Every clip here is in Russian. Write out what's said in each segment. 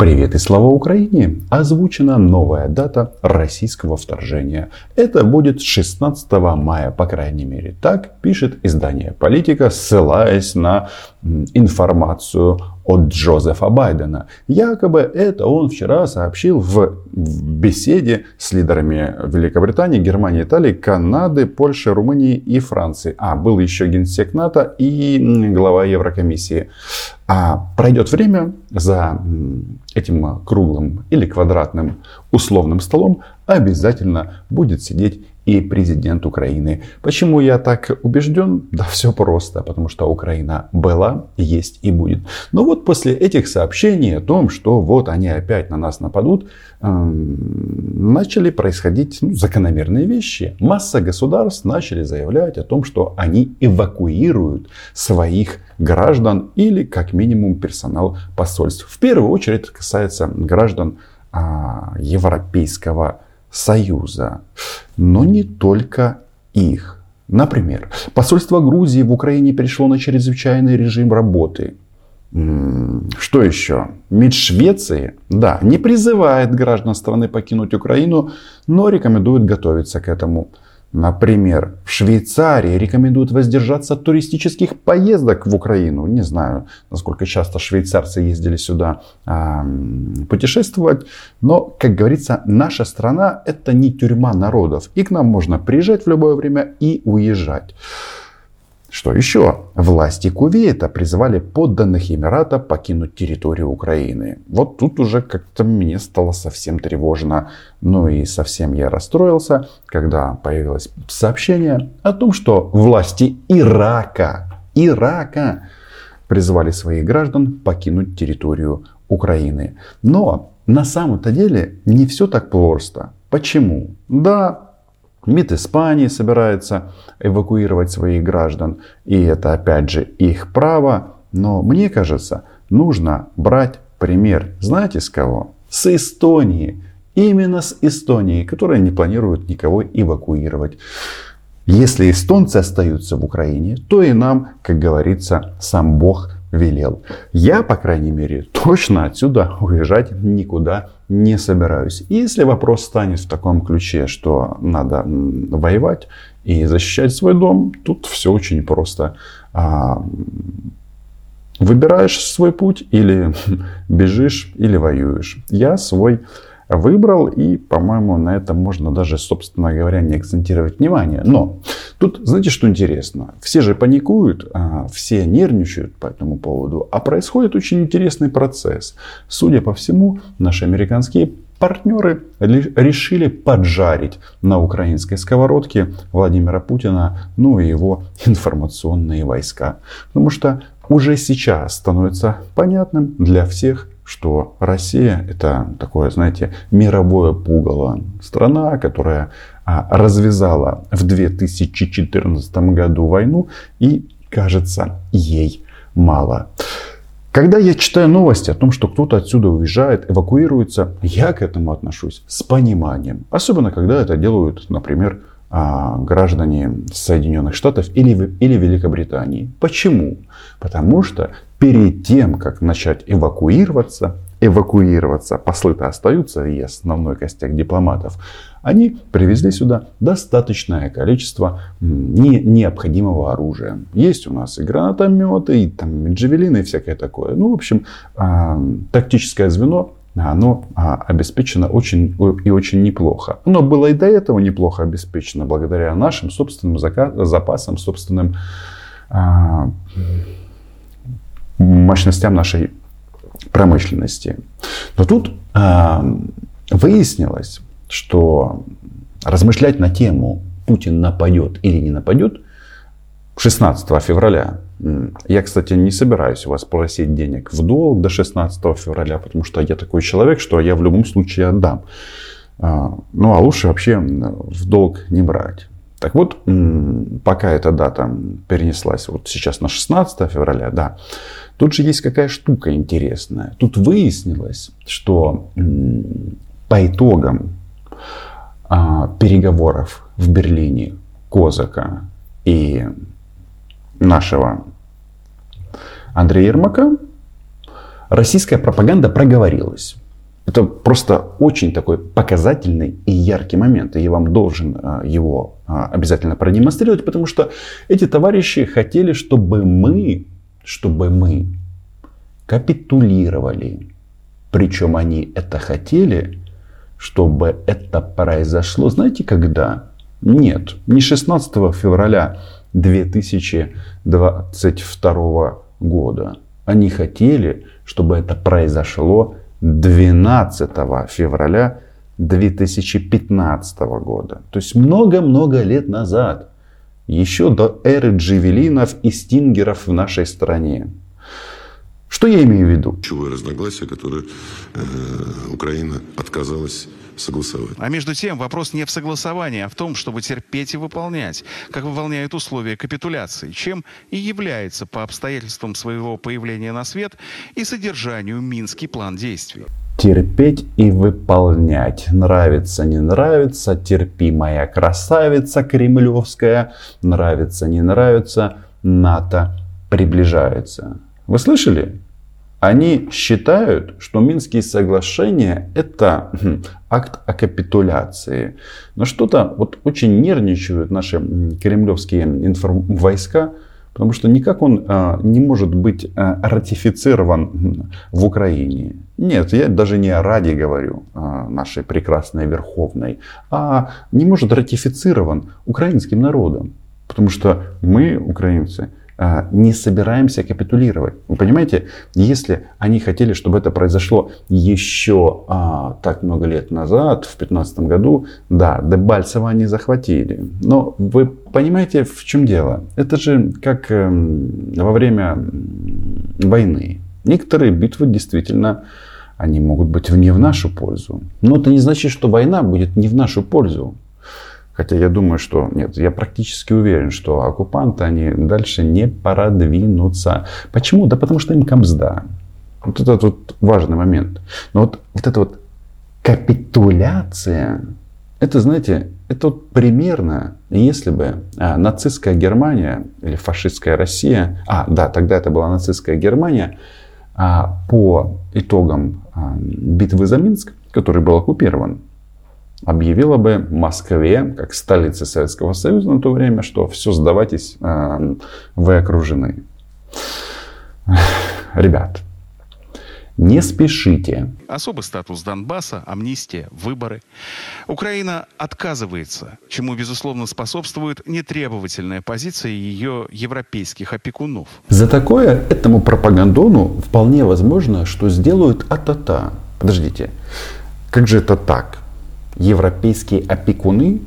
Привет и слава Украине! Озвучена новая дата российского вторжения. Это будет 16 мая, по крайней мере. Так пишет издание «Политика», ссылаясь на информацию от Джозефа Байдена. Якобы это он вчера сообщил в беседе с лидерами Великобритании, Германии, Италии, Канады, Польши, Румынии и Франции. А, был еще генсек НАТО и глава Еврокомиссии. А пройдет время за этим круглым или квадратным условным столом обязательно будет сидеть и президент Украины. Почему я так убежден? Да все просто, потому что Украина была, есть и будет. Но вот после этих сообщений о том, что вот они опять на нас нападут, эм, начали происходить ну, закономерные вещи. Масса государств начали заявлять о том, что они эвакуируют своих граждан или как минимум персонал посольств. В первую очередь это касается граждан а, Европейского Союза. Но не только их. Например, посольство Грузии в Украине перешло на чрезвычайный режим работы. Что еще? МИД Швеции, да, не призывает граждан страны покинуть Украину, но рекомендует готовиться к этому. Например, в Швейцарии рекомендуют воздержаться от туристических поездок в Украину. Не знаю, насколько часто швейцарцы ездили сюда э, путешествовать. Но, как говорится, наша страна это не тюрьма народов. И к нам можно приезжать в любое время и уезжать. Что еще? Власти Кувейта призвали подданных Эмирата покинуть территорию Украины. Вот тут уже как-то мне стало совсем тревожно. Ну и совсем я расстроился, когда появилось сообщение о том, что власти Ирака, Ирака призвали своих граждан покинуть территорию Украины. Но на самом-то деле не все так просто. Почему? Да, МИД Испании собирается эвакуировать своих граждан. И это опять же их право. Но мне кажется, нужно брать пример. Знаете с кого? С Эстонии. Именно с Эстонии, которая не планирует никого эвакуировать. Если эстонцы остаются в Украине, то и нам, как говорится, сам Бог велел. Я, по крайней мере, точно отсюда уезжать никуда не собираюсь. И если вопрос станет в таком ключе, что надо воевать и защищать свой дом, тут все очень просто. А, выбираешь свой путь или бежишь, или воюешь. Я свой выбрал. И, по-моему, на этом можно даже, собственно говоря, не акцентировать внимание. Но тут, знаете, что интересно? Все же паникуют, а, все нервничают по этому поводу. А происходит очень интересный процесс. Судя по всему, наши американские партнеры решили поджарить на украинской сковородке Владимира Путина, ну и его информационные войска. Потому что уже сейчас становится понятным для всех, что Россия это такое, знаете, мировое пугало. Страна, которая а, развязала в 2014 году войну и, кажется, ей мало. Когда я читаю новости о том, что кто-то отсюда уезжает, эвакуируется, я к этому отношусь с пониманием. Особенно, когда это делают, например, граждане Соединенных Штатов или, или Великобритании. Почему? Потому что перед тем, как начать эвакуироваться, эвакуироваться, послы-то остаются и основной костяк дипломатов, они привезли сюда достаточное количество не, необходимого оружия. Есть у нас и гранатометы, и там джавелины, и всякое такое. Ну, в общем, э, тактическое звено оно а, обеспечено очень и очень неплохо. Оно было и до этого неплохо обеспечено благодаря нашим собственным запасам, собственным а, мощностям нашей промышленности. Но тут а, выяснилось, что размышлять на тему Путин нападет или не нападет 16 февраля я, кстати, не собираюсь у вас просить денег в долг до 16 февраля, потому что я такой человек, что я в любом случае отдам. А, ну, а лучше вообще в долг не брать. Так вот, пока эта дата перенеслась вот сейчас на 16 февраля, да, тут же есть какая штука интересная. Тут выяснилось, что по итогам а, переговоров в Берлине Козака и нашего Андрея Ермака, Российская пропаганда проговорилась. Это просто очень такой показательный и яркий момент. И я вам должен а, его а, обязательно продемонстрировать, потому что эти товарищи хотели, чтобы мы, чтобы мы капитулировали. Причем они это хотели, чтобы это произошло, знаете, когда? Нет, не 16 февраля 2022 года. Они хотели, чтобы это произошло 12 февраля 2015 года. То есть много-много лет назад. Еще до эры джевелинов и стингеров в нашей стране. Что я имею в виду? Ключевое разногласие, которое э, Украина отказалась согласовать. А между тем вопрос не в согласовании, а в том, чтобы терпеть и выполнять, как выполняют условия капитуляции, чем и является по обстоятельствам своего появления на свет и содержанию Минский план действий. Терпеть и выполнять. Нравится, не нравится, терпи, моя красавица кремлевская. Нравится, не нравится, НАТО приближается. Вы слышали? Они считают, что Минские соглашения это хм, акт о капитуляции. Но что-то вот очень нервничают наши кремлевские информ- войска, потому что никак он а, не может быть а, ратифицирован в Украине. Нет, я даже не о Раде говорю, а, нашей прекрасной Верховной, а не может ратифицирован украинским народом. Потому что мы, украинцы, не собираемся капитулировать. Вы понимаете, если они хотели, чтобы это произошло еще а, так много лет назад, в 2015 году, да, Дебальцево они захватили. Но вы понимаете, в чем дело? Это же как э, во время войны. Некоторые битвы действительно они могут быть не в нашу пользу. Но это не значит, что война будет не в нашу пользу. Хотя я думаю, что нет, я практически уверен, что оккупанты, они дальше не продвинутся. Почему? Да потому что им камзда. Вот это вот важный момент. Но вот, вот эта вот капитуляция, это, знаете, это вот примерно, если бы а, нацистская Германия или фашистская Россия, а, да, тогда это была нацистская Германия, а, по итогам а, битвы за Минск, который был оккупирован, объявила бы Москве, как столице Советского Союза на то время, что все, сдавайтесь, э, вы окружены. Ребят, не спешите. Особый статус Донбасса, амнистия, выборы. Украина отказывается, чему, безусловно, способствует нетребовательная позиция ее европейских опекунов. За такое этому пропагандону вполне возможно, что сделают а-та-та. Подождите, как же это так? Европейские опекуны.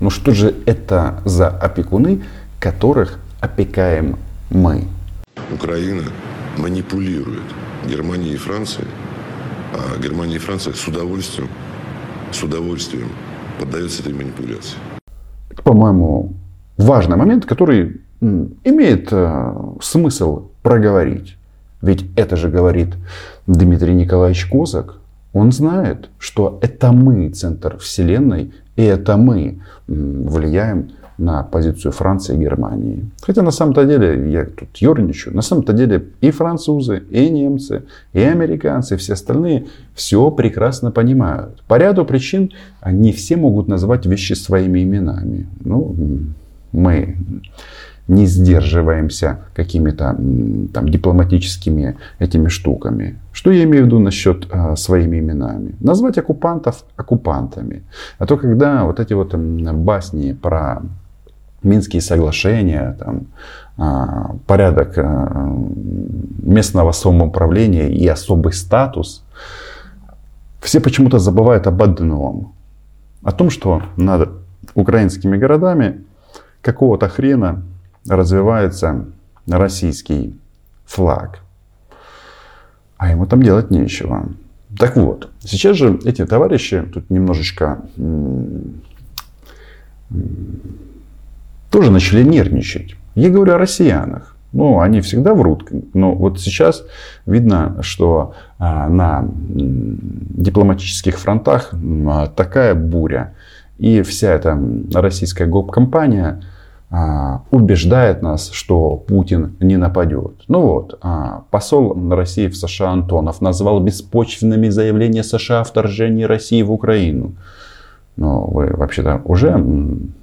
Ну что же это за опекуны, которых опекаем мы? Украина манипулирует Германией и Францией, а Германия и Франция с удовольствием, с удовольствием поддаются этой манипуляции. Это, по-моему, важный момент, который имеет э, смысл проговорить. Ведь это же говорит Дмитрий Николаевич Козак, он знает, что это мы центр Вселенной, и это мы влияем на позицию Франции и Германии. Хотя на самом-то деле, я тут ерничаю, на самом-то деле и французы, и немцы, и американцы, и все остальные все прекрасно понимают. По ряду причин они все могут назвать вещи своими именами. Ну, мы не сдерживаемся какими-то там дипломатическими этими штуками. Что я имею в виду насчет э, своими именами? Назвать оккупантов оккупантами. А то когда вот эти вот басни про Минские соглашения, там, э, порядок э, местного самоуправления и особый статус, все почему-то забывают об одном. О том, что над украинскими городами какого-то хрена развивается российский флаг. А ему там делать нечего. Так вот, сейчас же эти товарищи тут немножечко тоже начали нервничать. Я говорю о россиянах. Ну, они всегда врут. Но вот сейчас видно, что а, на дипломатических фронтах такая буря. И вся эта российская гоп-компания а, убеждает нас, что Путин не нападет. Ну вот, а, посол России в США Антонов назвал беспочвенными заявления США о вторжении России в Украину. Но вы вообще-то уже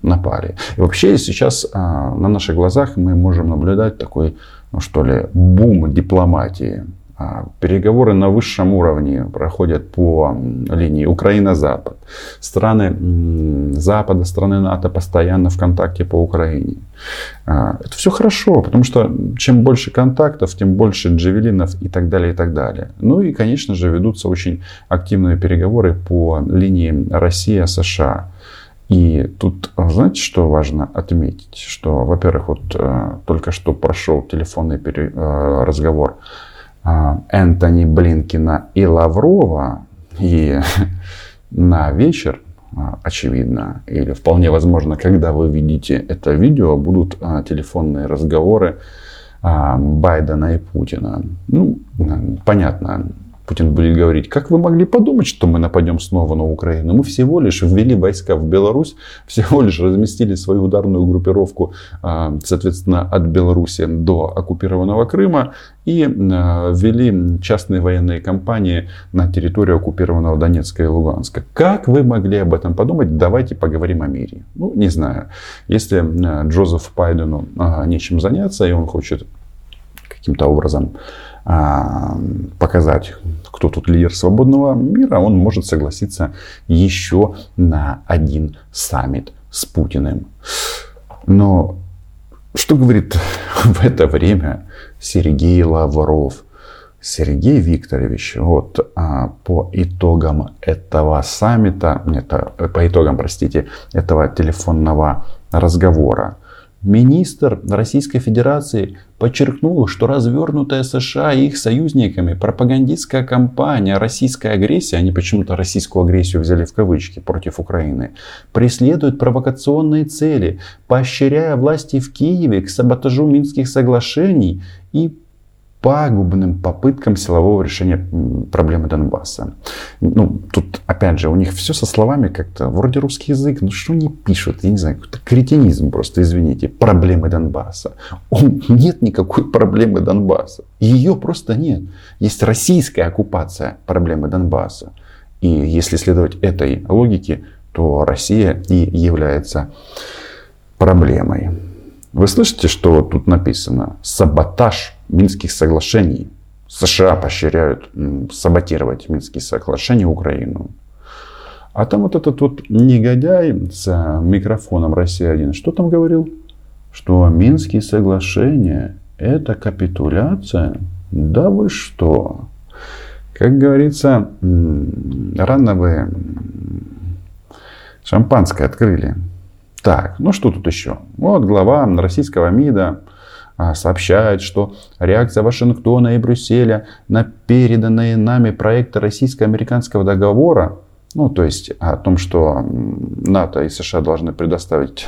напали. И вообще сейчас а, на наших глазах мы можем наблюдать такой, ну что ли, бум дипломатии. А, переговоры на высшем уровне проходят по линии Украина-Запад. Страны Запада, страны НАТО постоянно в контакте по Украине. А, это все хорошо, потому что чем больше контактов, тем больше джавелинов и так далее, и так далее. Ну и, конечно же, ведутся очень активные переговоры по линии Россия-США. И тут, знаете, что важно отметить? Что, во-первых, вот э, только что прошел телефонный пере, э, разговор Энтони Блинкина и Лаврова. И на вечер, а, очевидно, или вполне возможно, когда вы видите это видео, будут а, телефонные разговоры Байдена и Путина. Ну, понятно, Путин будет говорить, как вы могли подумать, что мы нападем снова на Украину? Мы всего лишь ввели войска в Беларусь, всего лишь разместили свою ударную группировку, а, соответственно, от Беларуси до оккупированного Крыма и а, ввели частные военные компании на территорию оккупированного Донецка и Луганска. Как вы могли об этом подумать? Давайте поговорим о мире. Ну, не знаю. Если а, Джозеф Пайдену нечем заняться, и он хочет каким-то образом а, показать, кто тут лидер свободного мира, он может согласиться еще на один саммит с Путиным. Но что говорит в это время Сергей Лавров? Сергей Викторович, вот а, по итогам этого саммита, это, по итогам, простите, этого телефонного разговора, Министр Российской Федерации подчеркнул, что развернутая США и их союзниками пропагандистская кампания российской агрессии, они почему-то российскую агрессию взяли в кавычки против Украины, преследует провокационные цели, поощряя власти в Киеве к саботажу Минских соглашений и пагубным попыткам силового решения проблемы Донбасса. Ну, тут, опять же, у них все со словами как-то, вроде русский язык, ну что они пишут, я не знаю, какой-то кретинизм просто, извините, проблемы Донбасса. Нет никакой проблемы Донбасса. Ее просто нет. Есть российская оккупация проблемы Донбасса. И если следовать этой логике, то Россия и является проблемой. Вы слышите, что тут написано? Саботаж Минских соглашений. США поощряют саботировать Минские соглашения Украину. А там вот этот вот негодяй с микрофоном Россия-1, что там говорил? Что Минские соглашения это капитуляция? Да вы что? Как говорится, рано вы шампанское открыли. Так, ну что тут еще? Вот глава российского МИДа сообщает, что реакция Вашингтона и Брюсселя на переданные нами проекты российско-американского договора, ну, то есть о том, что НАТО и США должны предоставить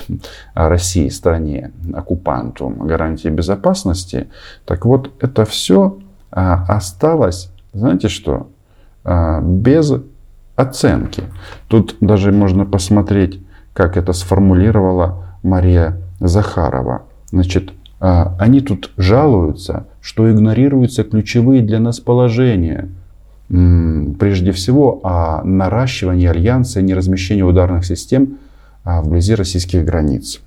России, стране, оккупанту гарантии безопасности, так вот, это все а, осталось, знаете что, а, без оценки. Тут даже можно посмотреть как это сформулировала Мария Захарова. Значит, а, они тут жалуются, что игнорируются ключевые для нас положения. Прежде всего, о наращивании альянса и неразмещении ударных систем а, вблизи российских границ.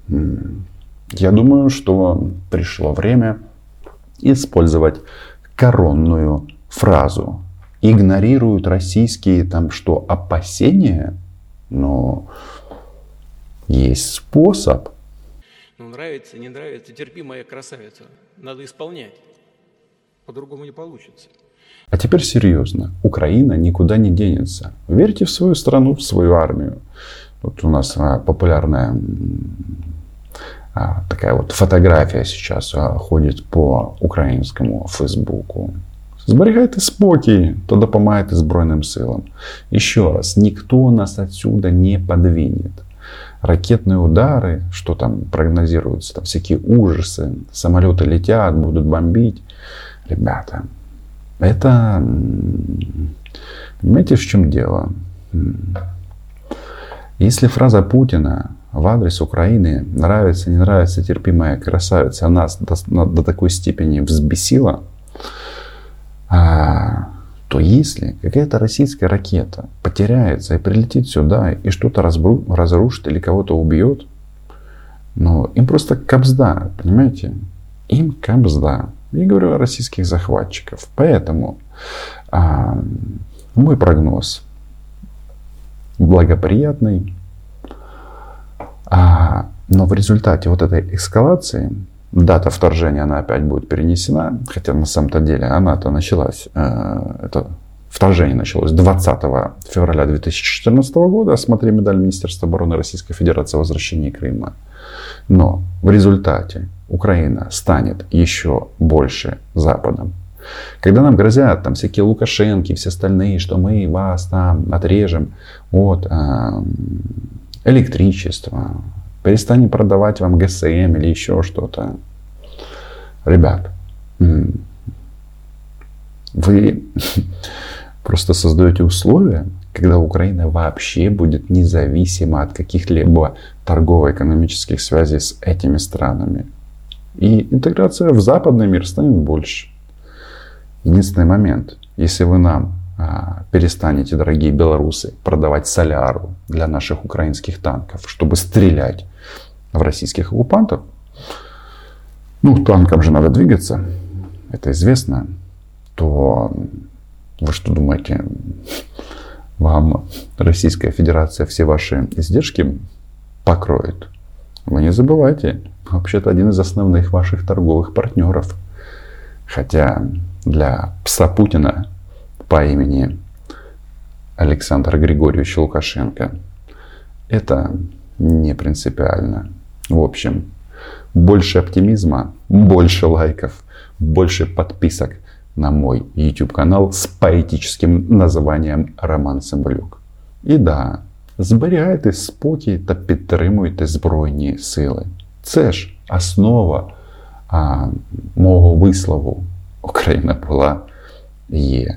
Я думаю, что пришло время использовать коронную фразу. Игнорируют российские там что, опасения? Но есть способ. Ну, нравится, не нравится, терпи, моя красавица. Надо исполнять. По-другому не получится. А теперь серьезно. Украина никуда не денется. Верьте в свою страну, в свою армию. Вот у нас а, популярная а, такая вот фотография сейчас а, ходит по украинскому фейсбуку. Зберігайте спокій, то допомагайте Збройним силам. Еще раз, никто нас отсюда не подвинет ракетные удары, что там прогнозируется, там всякие ужасы, самолеты летят, будут бомбить. Ребята, это, понимаете, в чем дело? Если фраза Путина в адрес Украины нравится, не нравится, терпимая красавица, нас до, до такой степени взбесила, а, то если какая-то российская ракета потеряется и прилетит сюда и что-то разрушит или кого-то убьет, ну, им просто капзда, понимаете? Им капзда. Я говорю о российских захватчиков. Поэтому а, мой прогноз благоприятный. А, но в результате вот этой эскалации дата вторжения, она опять будет перенесена. Хотя на самом-то деле она-то началась, э, это вторжение началось 20 февраля 2014 года. Смотри медаль Министерства обороны Российской Федерации о возвращении Крыма. Но в результате Украина станет еще больше Западом. Когда нам грозят там всякие Лукашенки, все остальные, что мы вас там отрежем от э, электричества, перестанем продавать вам ГСМ или еще что-то. Ребят, вы просто создаете условия, когда Украина вообще будет независима от каких-либо торгово-экономических связей с этими странами. И интеграция в западный мир станет больше. Единственный момент, если вы нам а, перестанете, дорогие белорусы, продавать соляру для наших украинских танков, чтобы стрелять в российских оккупантов, ну, танкам же надо двигаться, это известно, то вы что думаете, вам Российская Федерация все ваши издержки покроет? Вы не забывайте, вообще-то один из основных ваших торговых партнеров. Хотя для пса Путина по имени Александр Григорьевич Лукашенко это не принципиально. В общем, больше оптимизма, больше лайков, больше подписок на мой YouTube канал з поетическим названием Роман Цимбалюк. І да, зберігайте спокій та підтримуйте Збройні Сили. Це ж основа а, мого вислову. Україна була, є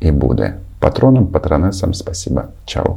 і буде. Патроном, патронесам спасибо. Чао.